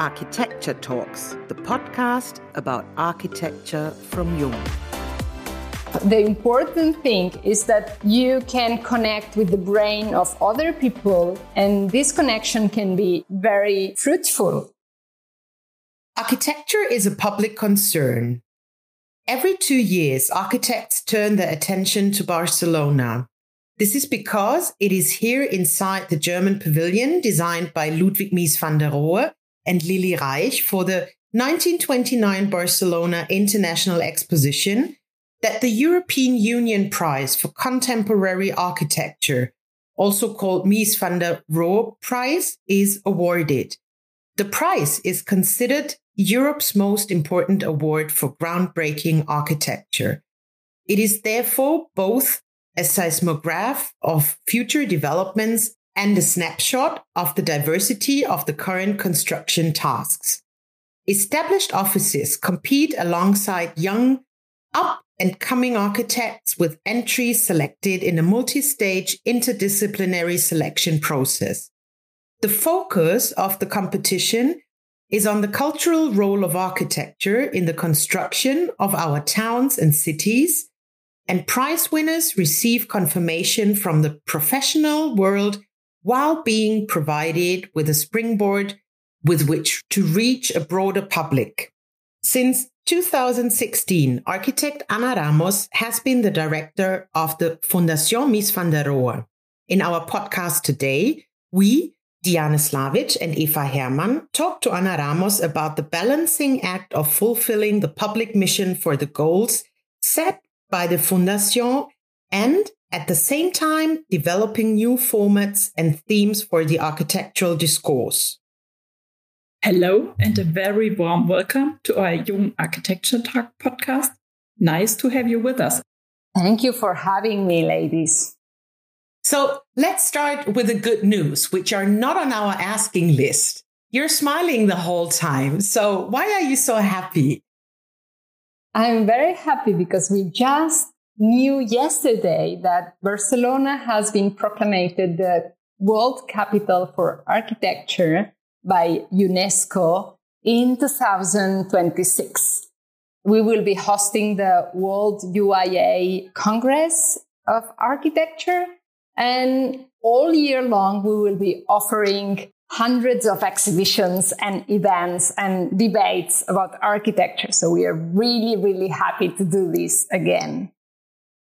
Architecture Talks, the podcast about architecture from Jung. The important thing is that you can connect with the brain of other people, and this connection can be very fruitful. Architecture is a public concern. Every two years, architects turn their attention to Barcelona. This is because it is here inside the German pavilion designed by Ludwig Mies van der Rohe and Lilly Reich for the 1929 Barcelona International Exposition that the European Union Prize for Contemporary Architecture, also called Mies van der Rohe Prize, is awarded. The prize is considered Europe's most important award for groundbreaking architecture. It is therefore both a seismograph of future developments and a snapshot of the diversity of the current construction tasks. Established offices compete alongside young, up and coming architects with entries selected in a multi stage interdisciplinary selection process. The focus of the competition is on the cultural role of architecture in the construction of our towns and cities, and prize winners receive confirmation from the professional world while being provided with a springboard with which to reach a broader public. Since 2016, architect Ana Ramos has been the director of the Fundación Mies van der Rohe. In our podcast today, we, Diana Slavic and Eva Hermann, talk to Ana Ramos about the balancing act of fulfilling the public mission for the goals set by the Fundación and at the same time developing new formats and themes for the architectural discourse. Hello, and a very warm welcome to our Jung Architecture Talk podcast. Nice to have you with us. Thank you for having me, ladies. So let's start with the good news, which are not on our asking list. You're smiling the whole time. So why are you so happy? I'm very happy because we just knew yesterday that Barcelona has been proclaimed the world capital for architecture by UNESCO in 2026. We will be hosting the World UIA Congress of Architecture, and all year long, we will be offering hundreds of exhibitions and events and debates about architecture. So we are really, really happy to do this again.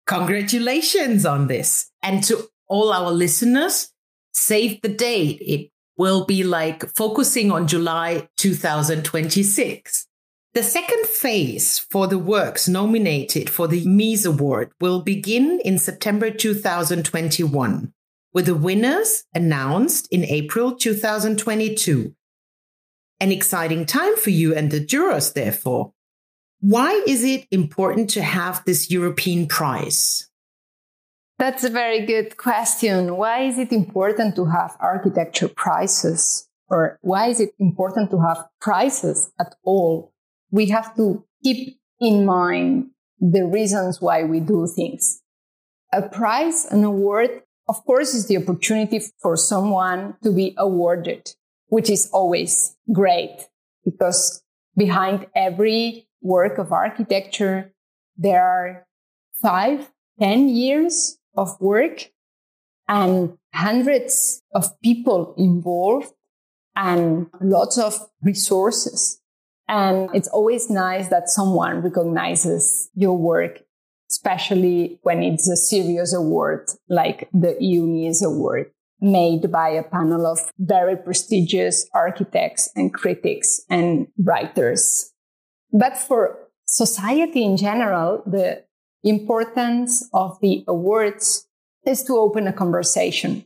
Congratulations on this. And to all our listeners, save the date. It will be like focusing on July 2026. The second phase for the works nominated for the Mies Award will begin in September 2021, with the winners announced in April 2022. An exciting time for you and the jurors, therefore. Why is it important to have this European prize? That's a very good question. Why is it important to have architecture prizes? Or why is it important to have prizes at all? We have to keep in mind the reasons why we do things. A prize, an award, of course, is the opportunity for someone to be awarded, which is always great because behind every work of architecture, there are five, ten years of work and hundreds of people involved and lots of resources. And it's always nice that someone recognizes your work, especially when it's a serious award like the EUMIES award made by a panel of very prestigious architects and critics and writers. But for society in general, the importance of the awards is to open a conversation,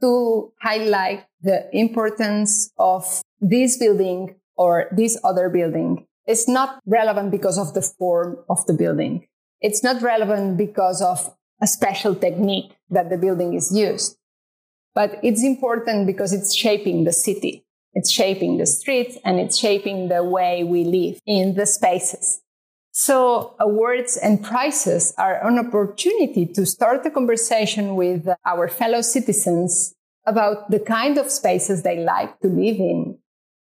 to highlight the importance of this building or this other building. It's not relevant because of the form of the building. It's not relevant because of a special technique that the building is used, but it's important because it's shaping the city. It's shaping the streets and it's shaping the way we live in the spaces. So awards and prizes are an opportunity to start a conversation with our fellow citizens about the kind of spaces they like to live in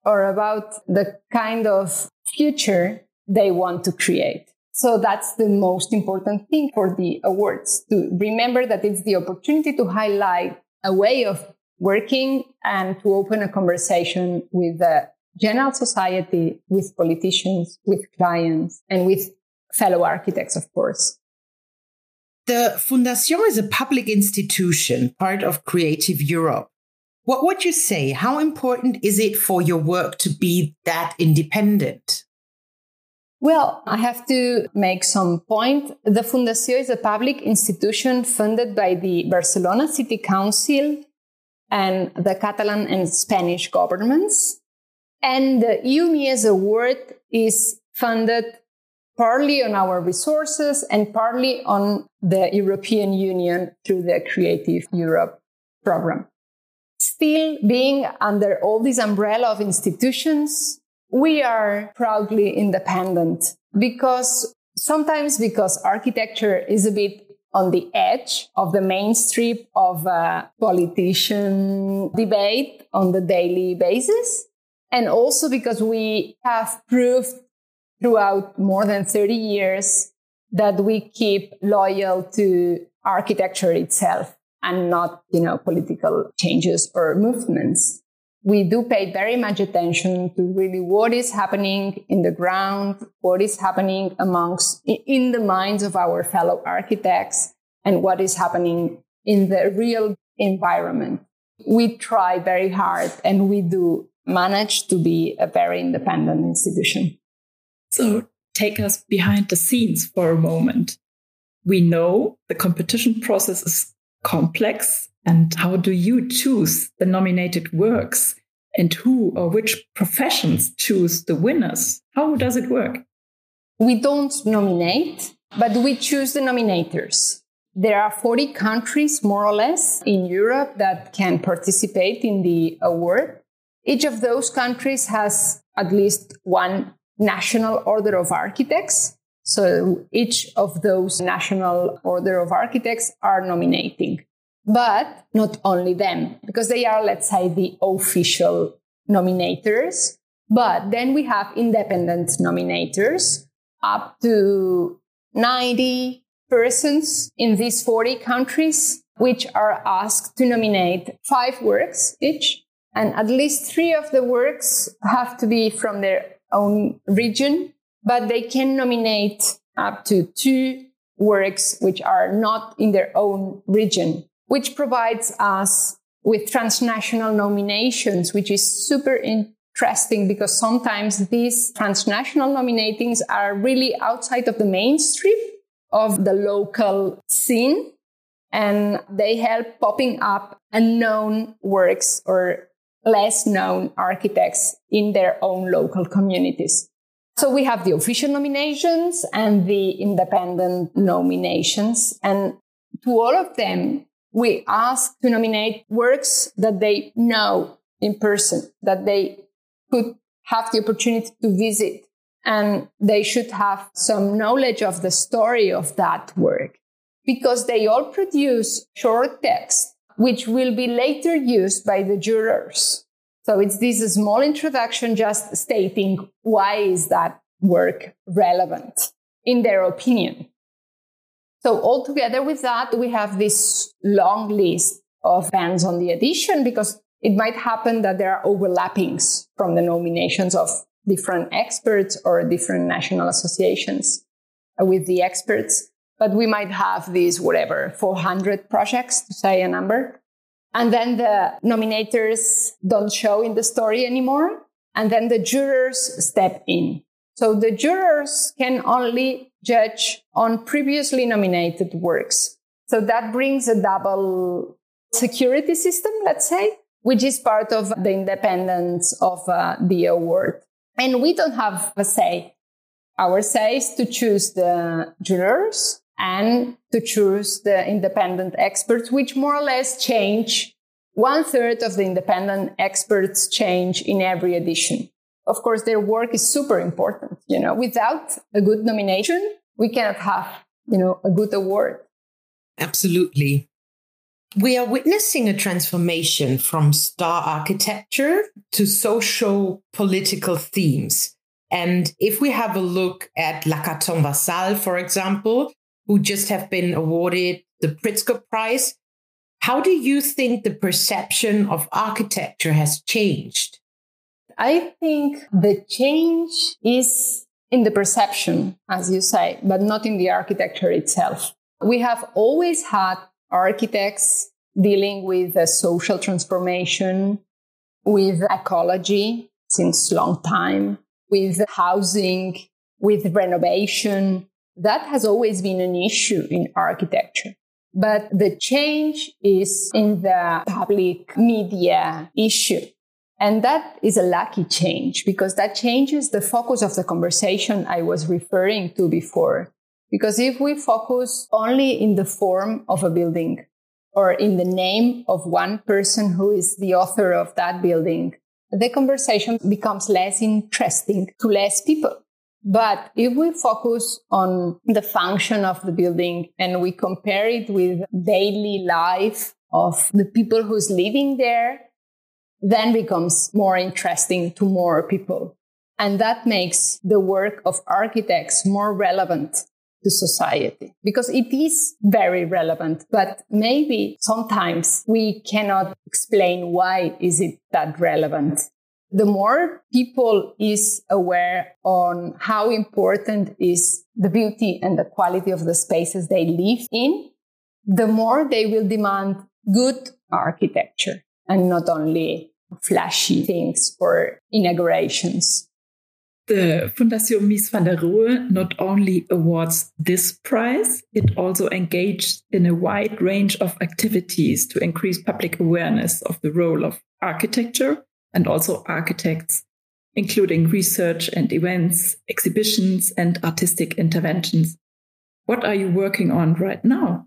or about the kind of future they want to create. So that's the most important thing for the awards to remember that it's the opportunity to highlight a way of working and to open a conversation with the general society, with politicians, with clients, and with fellow architects, of course. The Fundación is a public institution, part of Creative Europe. What would you say? How important is it for your work to be that independent? Well, I have to make some point. The Fundación is a public institution funded by the Barcelona City Council and the Catalan and Spanish governments. And the EUMIES award is funded partly on our resources and partly on the European Union through the Creative Europe program. Still being under all this umbrella of institutions, we are proudly independent because sometimes because architecture is a bit on the edge of the mainstream of a politician debate on the daily basis. And also because we have proved throughout more than 30 years that we keep loyal to architecture itself and not, you know, political changes or movements we do pay very much attention to really what is happening in the ground, what is happening amongst in the minds of our fellow architects, and what is happening in the real environment. We try very hard and we do manage to be a very independent institution. So take us behind the scenes for a moment. We know the competition process is complex and how do you choose the nominated works? And who or which professions choose the winners? How does it work? We don't nominate, but we choose the nominators. There are 40 countries, more or less, in Europe that can participate in the award. Each of those countries has at least one national order of architects. So each of those national order of architects are nominating but not only them, because they are, let's say, the official nominators. But then we have independent nominators up to 90 persons in these 40 countries, which are asked to nominate five works each. And at least three of the works have to be from their own region, but they can nominate up to two works which are not in their own region which provides us with transnational nominations, which is super interesting because sometimes these transnational nominatings are really outside of the mainstream of the local scene and they help popping up unknown works or less known architects in their own local communities. So we have the official nominations and the independent nominations. And to all of them, we ask to nominate works that they know in person, that they could have the opportunity to visit, and they should have some knowledge of the story of that work because they all produce short texts which will be later used by the jurors. So it's this small introduction just stating why is that work relevant in their opinion. So altogether with that, we have this long list of bands on the edition because it might happen that there are overlappings from the nominations of different experts or different national associations with the experts. But we might have these, whatever, 400 projects to say a number. And then the nominators don't show in the story anymore. And then the jurors step in. So the jurors can only judge on previously nominated works. So that brings a double security system, let's say, which is part of the independence of uh, the award. And we don't have a say. Our say is to choose the jurors and to choose the independent experts, which more or less change one third of the independent experts change in every edition of course, their work is super important. You know, without a good nomination, we cannot have, you know, a good award. Absolutely. We are witnessing a transformation from star architecture to social political themes. And if we have a look at Lacaton Vassal, for example, who just have been awarded the Pritzker Prize, how do you think the perception of architecture has changed? I think the change is in the perception, as you say, but not in the architecture itself. We have always had architects dealing with social transformation, with ecology since long time, with housing, with renovation. That has always been an issue in architecture. But the change is in the public media issue. And that is a lucky change because that changes the focus of the conversation I was referring to before. Because if we focus only in the form of a building or in the name of one person who is the author of that building, the conversation becomes less interesting to less people. But if we focus on the function of the building and we compare it with daily life of the people who's living there, then becomes more interesting to more people. And that makes the work of architects more relevant to society because it is very relevant but maybe sometimes we cannot explain why is it that relevant the more people is aware on how important is the beauty and the quality of the spaces they live in the more they will demand good architecture and not only flashy things for inaugurations the Fundación Mies van der Rohe not only awards this prize, it also engaged in a wide range of activities to increase public awareness of the role of architecture and also architects, including research and events, exhibitions, and artistic interventions. What are you working on right now?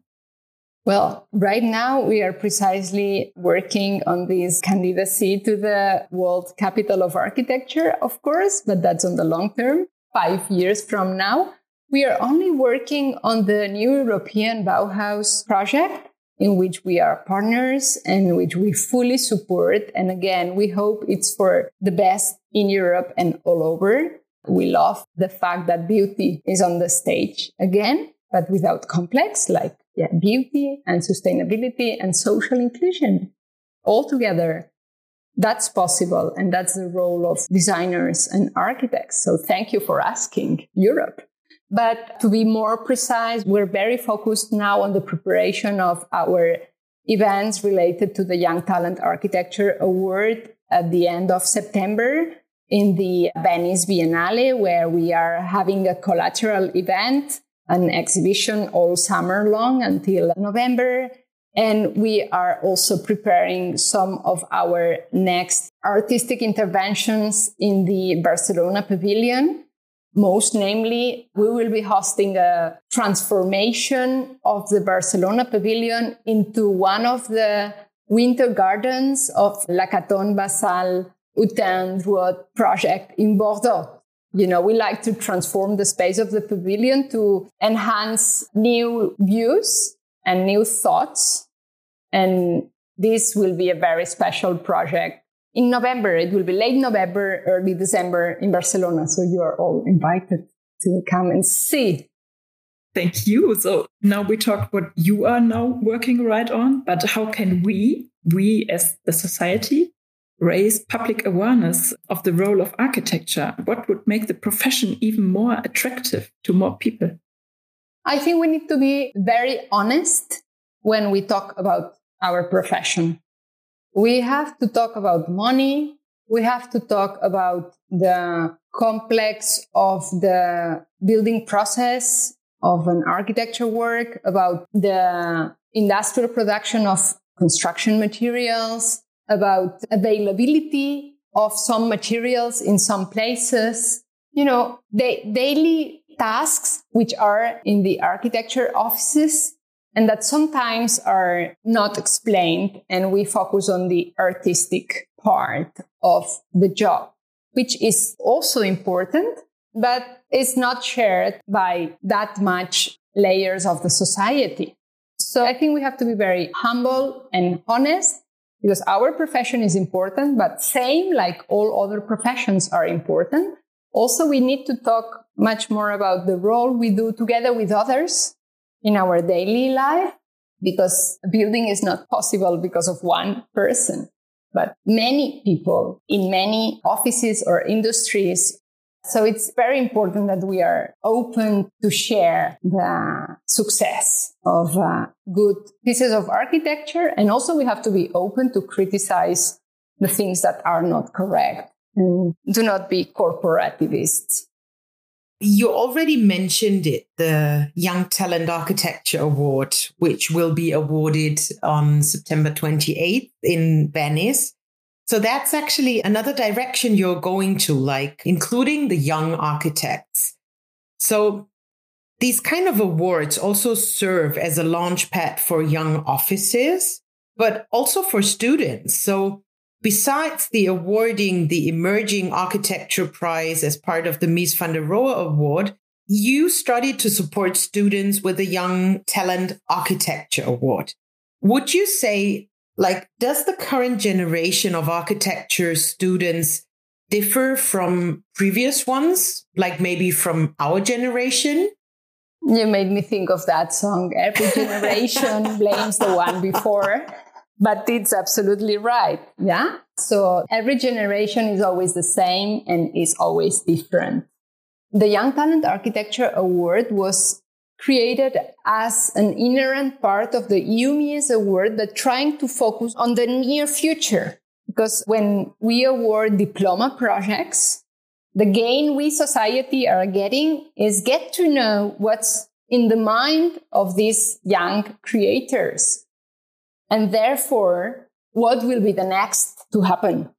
Well, right now we are precisely working on this candidacy to the World Capital of Architecture, of course, but that's on the long term, five years from now. We are only working on the new European Bauhaus project, in which we are partners and which we fully support. And again, we hope it's for the best in Europe and all over. We love the fact that beauty is on the stage again, but without complex, like yeah, beauty and sustainability and social inclusion all together. That's possible. And that's the role of designers and architects. So thank you for asking Europe. But to be more precise, we're very focused now on the preparation of our events related to the Young Talent Architecture Award at the end of September in the Venice Biennale, where we are having a collateral event an exhibition all summer long until November. And we are also preparing some of our next artistic interventions in the Barcelona Pavilion. Most namely, we will be hosting a transformation of the Barcelona Pavilion into one of the winter gardens of Lacaton Vassal Hutin Druot project in Bordeaux you know, we like to transform the space of the pavilion to enhance new views and new thoughts. And this will be a very special project. In November, it will be late November, early December in Barcelona. So you are all invited to come and see. Thank you. So now we talked what you are now working right on, but how can we, we as the society, raise public awareness of the role of architecture? What would make the profession even more attractive to more people? I think we need to be very honest when we talk about our profession. We have to talk about money. We have to talk about the complex of the building process of an architecture work, about the industrial production of construction materials, about availability of some materials in some places. You know, the daily tasks which are in the architecture offices and that sometimes are not explained. And we focus on the artistic part of the job, which is also important, but it's not shared by that much layers of the society. So I think we have to be very humble and honest because our profession is important, but same like all other professions are important. Also, we need to talk much more about the role we do together with others in our daily life because building is not possible because of one person, but many people in many offices or industries. So it's very important that we are open to share the success of uh, good pieces of architecture. And also we have to be open to criticize the things that are not correct and do not be corporativists. You already mentioned it, the Young Talent Architecture Award, which will be awarded on September 28th in Venice. So that's actually another direction you're going to, like including the young architects. So these kind of awards also serve as a launch pad for young offices, but also for students. So Besides the awarding the Emerging Architecture Prize as part of the Mies van der Rohe Award, you started to support students with the Young Talent Architecture Award. Would you say, like, does the current generation of architecture students differ from previous ones, like maybe from our generation? You made me think of that song. Every generation blames the one before. But it's absolutely right. Yeah. So every generation is always the same and is always different. The Young Talent Architecture Award was created as an inherent part of the EUMIES award, but trying to focus on the near future. Because when we award diploma projects, the gain we society are getting is get to know what's in the mind of these young creators and therefore, what will be the next to happen?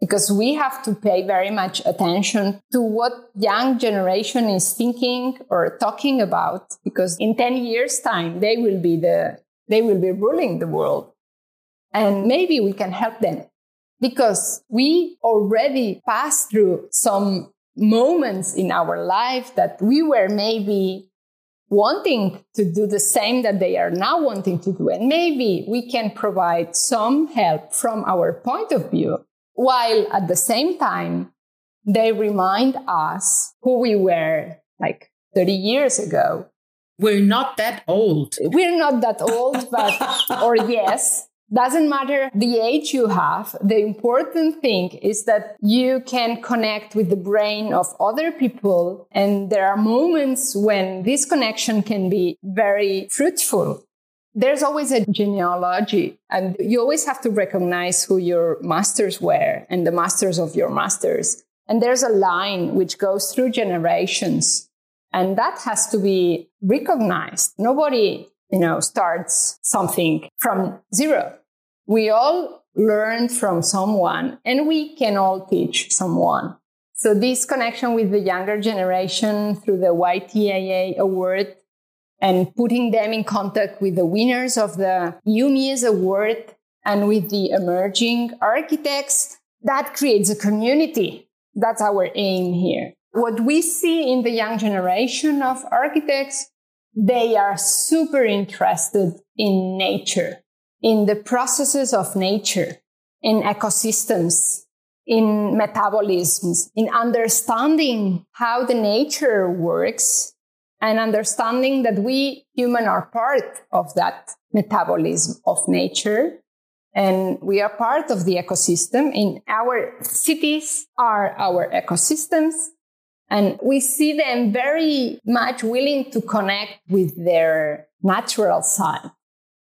Because we have to pay very much attention to what young generation is thinking or talking about. Because in 10 years time, they will be the, they will be ruling the world. And maybe we can help them because we already passed through some moments in our life that we were maybe wanting to do the same that they are now wanting to do. And maybe we can provide some help from our point of view, while at the same time, they remind us who we were like 30 years ago. We're not that old. We're not that old, but, or yes, doesn't matter the age you have. The important thing is that you can connect with the brain of other people. And there are moments when this connection can be very fruitful. There's always a genealogy and you always have to recognize who your masters were and the masters of your masters. And there's a line which goes through generations and that has to be recognized. Nobody you know, starts something from zero. We all learn from someone and we can all teach someone. So this connection with the younger generation through the YTAA award and putting them in contact with the winners of the EUMIES award and with the emerging architects, that creates a community. That's our aim here. What we see in the young generation of architects they are super interested in nature, in the processes of nature, in ecosystems, in metabolisms, in understanding how the nature works and understanding that we human are part of that metabolism of nature and we are part of the ecosystem in our cities are our ecosystems and we see them very much willing to connect with their natural side.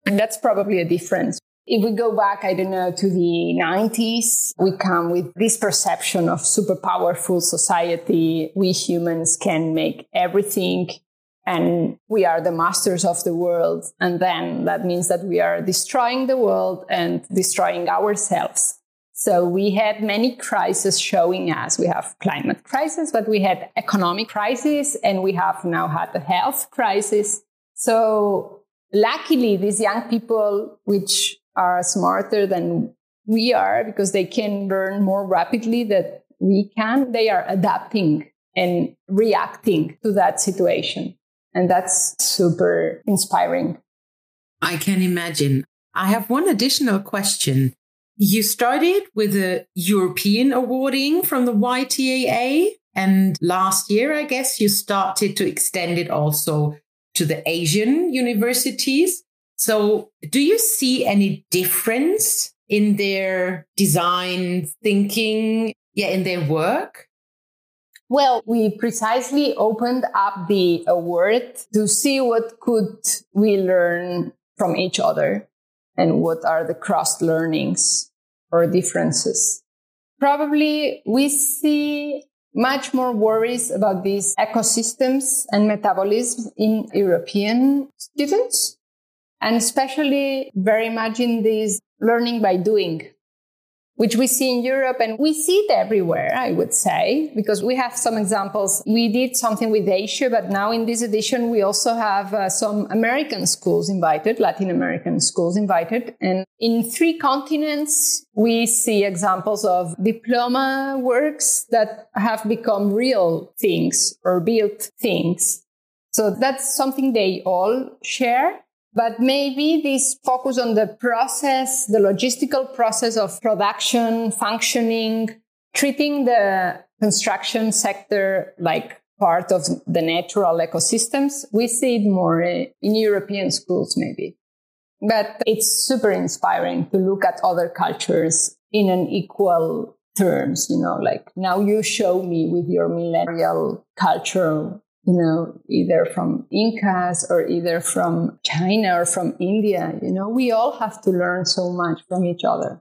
And that's probably a difference. If we go back, I don't know, to the 90s, we come with this perception of super powerful society. We humans can make everything and we are the masters of the world. And then that means that we are destroying the world and destroying ourselves. So we had many crises showing us. We have climate crisis, but we had economic crisis and we have now had a health crisis. So luckily these young people, which are smarter than we are because they can learn more rapidly than we can, they are adapting and reacting to that situation. And that's super inspiring. I can imagine. I have one additional question. You started with a European awarding from the YTAA. And last year, I guess you started to extend it also to the Asian universities. So do you see any difference in their design thinking? Yeah, in their work? Well, we precisely opened up the award to see what could we learn from each other and what are the cross learnings or differences. Probably we see much more worries about these ecosystems and metabolism in European students, and especially very much in this learning by doing which we see in Europe and we see it everywhere, I would say, because we have some examples. We did something with Asia, but now in this edition, we also have uh, some American schools invited, Latin American schools invited. And in three continents, we see examples of diploma works that have become real things or built things. So that's something they all share. But maybe this focus on the process, the logistical process of production, functioning, treating the construction sector like part of the natural ecosystems. We see it more in European schools, maybe. But it's super inspiring to look at other cultures in an equal terms, you know, like now you show me with your millennial culture you know, either from Incas or either from China or from India. You know, we all have to learn so much from each other.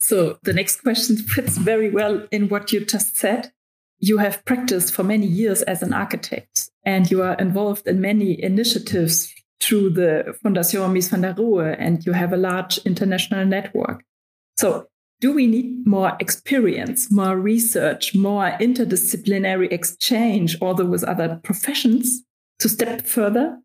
So the next question fits very well in what you just said. You have practiced for many years as an architect and you are involved in many initiatives through the Fundación Mies van der Rohe and you have a large international network. So do we need more experience, more research, more interdisciplinary exchange, although with other professions to step further?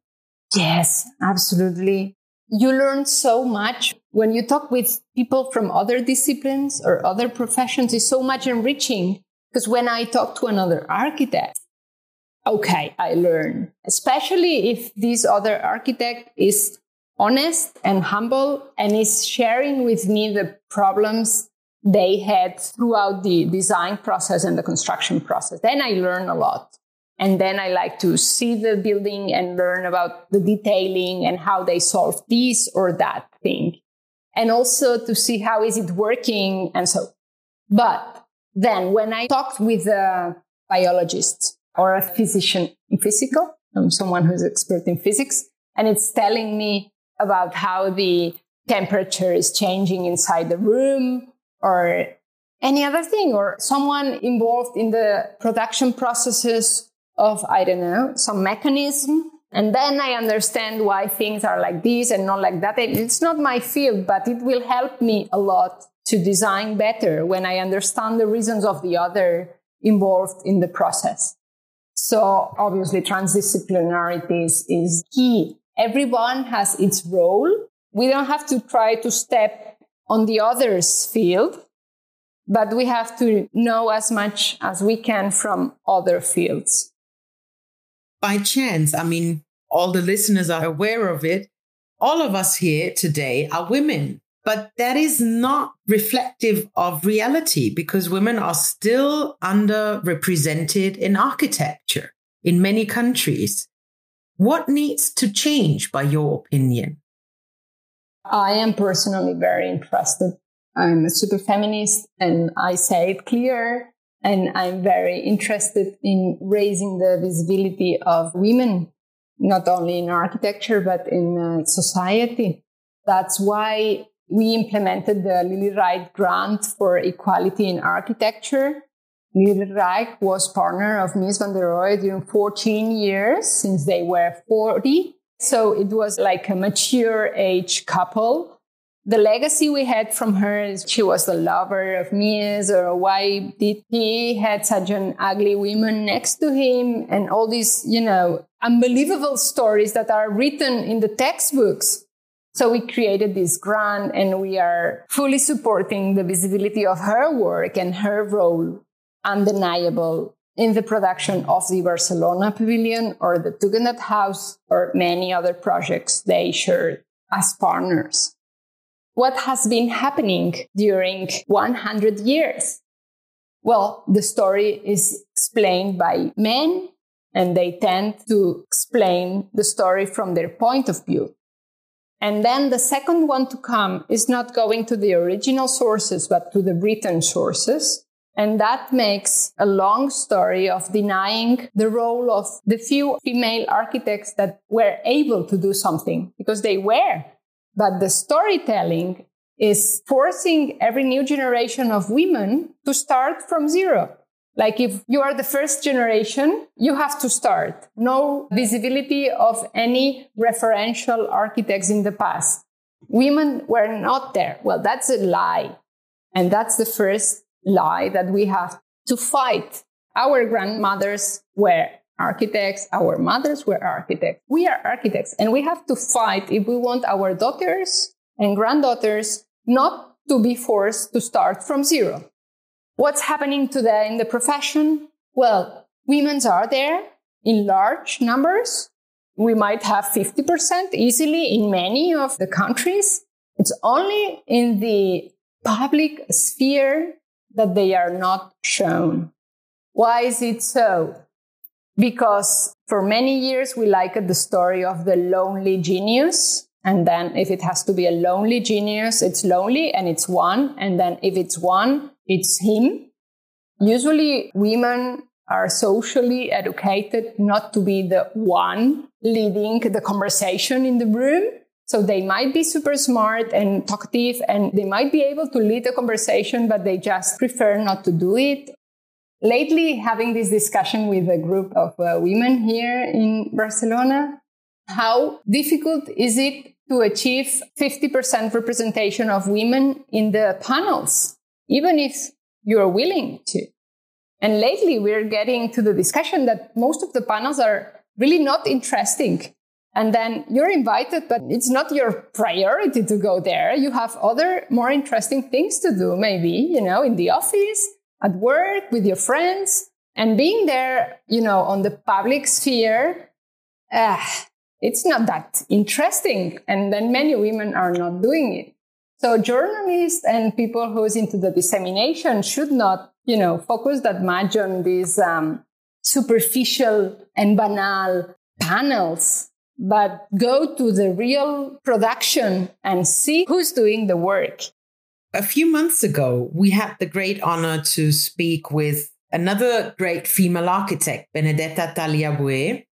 Yes, absolutely. You learn so much when you talk with people from other disciplines or other professions It's so much enriching because when I talk to another architect, okay, I learn, especially if this other architect is honest and humble and is sharing with me the problems they had throughout the design process and the construction process. Then I learn a lot. And then I like to see the building and learn about the detailing and how they solve this or that thing. And also to see how is it working and so. But then when I talked with a biologist or a physician in physical, I'm someone who's expert in physics, and it's telling me about how the temperature is changing inside the room or any other thing, or someone involved in the production processes of, I don't know, some mechanism. And then I understand why things are like this and not like that. It's not my field, but it will help me a lot to design better when I understand the reasons of the other involved in the process. So obviously transdisciplinarity is, is key everyone has its role. We don't have to try to step on the other's field, but we have to know as much as we can from other fields. By chance, I mean, all the listeners are aware of it. All of us here today are women, but that is not reflective of reality because women are still underrepresented in architecture in many countries. What needs to change, by your opinion? I am personally very interested. I'm a super feminist and I say it clear. And I'm very interested in raising the visibility of women, not only in architecture, but in uh, society. That's why we implemented the Lilly Reich Grant for Equality in Architecture Reich was partner of Mies van der Rohe during 14 years since they were 40. So it was like a mature age couple. The legacy we had from her is she was the lover of Mies or why did he had such an ugly woman next to him and all these, you know, unbelievable stories that are written in the textbooks. So we created this grant and we are fully supporting the visibility of her work and her role undeniable in the production of the Barcelona Pavilion or the Tugendhat House or many other projects they shared as partners. What has been happening during 100 years? Well, the story is explained by men and they tend to explain the story from their point of view. And then the second one to come is not going to the original sources, but to the written sources. And that makes a long story of denying the role of the few female architects that were able to do something because they were. But the storytelling is forcing every new generation of women to start from zero. Like if you are the first generation, you have to start. No visibility of any referential architects in the past. Women were not there. Well, that's a lie. And that's the first lie that we have to fight. Our grandmothers were architects. Our mothers were architects. We are architects and we have to fight if we want our daughters and granddaughters not to be forced to start from zero. What's happening today in the profession? Well, women are there in large numbers. We might have 50% easily in many of the countries. It's only in the public sphere that they are not shown. Why is it so? Because for many years we liked the story of the lonely genius. And then if it has to be a lonely genius, it's lonely and it's one. And then if it's one, it's him. Usually women are socially educated not to be the one leading the conversation in the room. So they might be super smart and talkative and they might be able to lead the conversation, but they just prefer not to do it. Lately, having this discussion with a group of uh, women here in Barcelona, how difficult is it to achieve 50% representation of women in the panels, even if you're willing to? And lately, we're getting to the discussion that most of the panels are really not interesting. And then you're invited, but it's not your priority to go there. You have other more interesting things to do, maybe, you know, in the office, at work, with your friends. And being there, you know, on the public sphere, uh, it's not that interesting. And then many women are not doing it. So journalists and people who's into the dissemination should not, you know, focus that much on these um, superficial and banal panels, but go to the real production and see who's doing the work. A few months ago, we had the great honor to speak with another great female architect, Benedetta Tagliabue,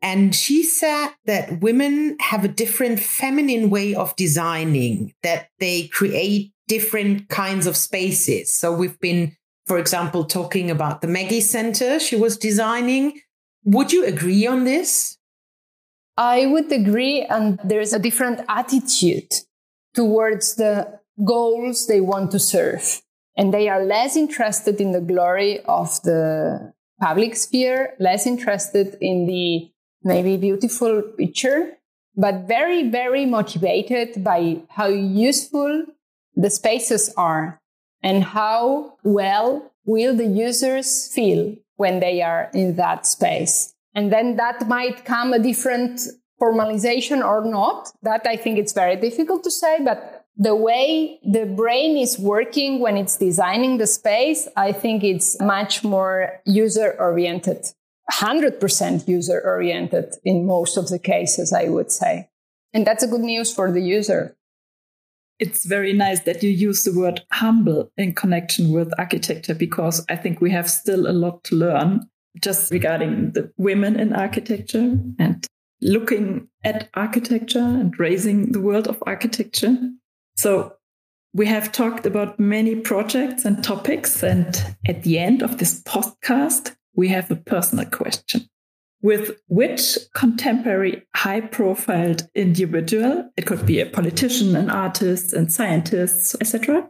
and she said that women have a different feminine way of designing, that they create different kinds of spaces. So we've been, for example, talking about the Maggie Center she was designing. Would you agree on this? I would agree. And there's a different attitude towards the goals they want to serve. And they are less interested in the glory of the public sphere, less interested in the maybe beautiful picture, but very, very motivated by how useful the spaces are and how well will the users feel when they are in that space. And then that might come a different formalization or not. That I think it's very difficult to say, but the way the brain is working when it's designing the space, I think it's much more user oriented. 100% user oriented in most of the cases, I would say. And that's a good news for the user. It's very nice that you use the word humble in connection with architecture because I think we have still a lot to learn just regarding the women in architecture and looking at architecture and raising the world of architecture. So we have talked about many projects and topics. And at the end of this podcast, we have a personal question. With which contemporary high profiled individual, it could be a politician, an artist, and scientists, etc.,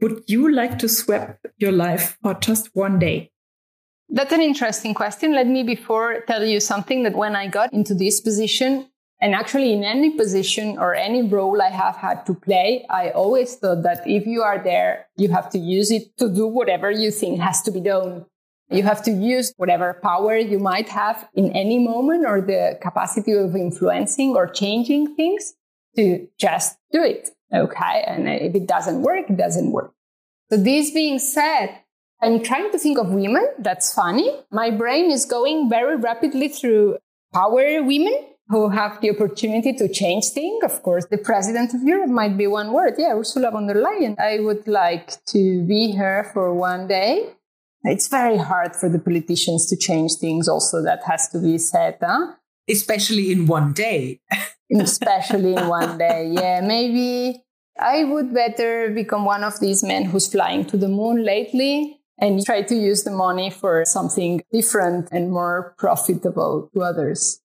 would you like to swap your life for just one day? That's an interesting question. Let me before tell you something that when I got into this position, and actually in any position or any role I have had to play, I always thought that if you are there, you have to use it to do whatever you think has to be done. You have to use whatever power you might have in any moment or the capacity of influencing or changing things to just do it. Okay. And if it doesn't work, it doesn't work. So this being said, I'm trying to think of women. That's funny. My brain is going very rapidly through power women who have the opportunity to change things. Of course, the president of Europe might be one word. Yeah, Ursula von der Leyen. I would like to be her for one day. It's very hard for the politicians to change things. Also, that has to be said. Huh? Especially in one day. Especially in one day. Yeah, maybe I would better become one of these men who's flying to the moon lately and try to use the money for something different and more profitable to others.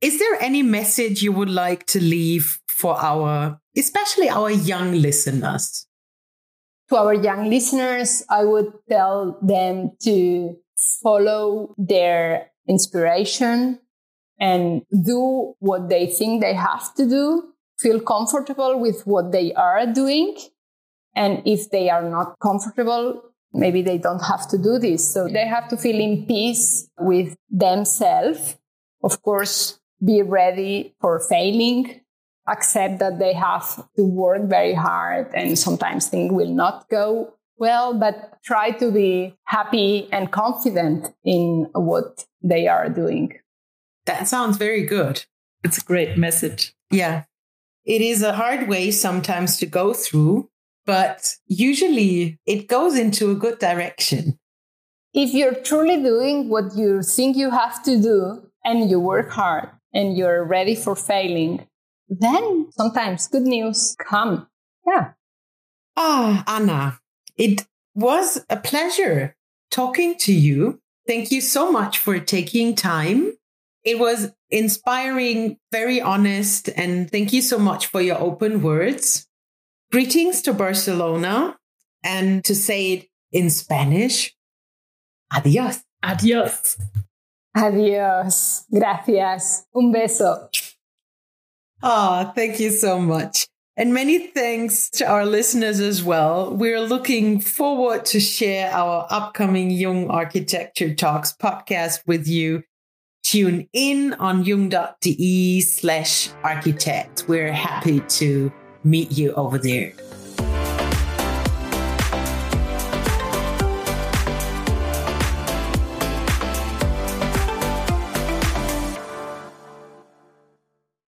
Is there any message you would like to leave for our, especially our young listeners? To our young listeners, I would tell them to follow their inspiration and do what they think they have to do, feel comfortable with what they are doing. And if they are not comfortable, maybe they don't have to do this. So they have to feel in peace with themselves. Of course, be ready for failing, accept that they have to work very hard and sometimes things will not go well, but try to be happy and confident in what they are doing. That sounds very good. It's a great message. Yeah. It is a hard way sometimes to go through, but usually it goes into a good direction. If you're truly doing what you think you have to do and you work hard, and you're ready for failing, then sometimes good news come. Yeah. Ah, Anna, it was a pleasure talking to you. Thank you so much for taking time. It was inspiring, very honest, and thank you so much for your open words. Greetings to Barcelona, and to say it in Spanish, adios. Adios. Adiós. Gracias. Un beso. Oh, thank you so much. And many thanks to our listeners as well. We're looking forward to share our upcoming Jung Architecture Talks podcast with you. Tune in on jung.de slash architect. We're happy to meet you over there.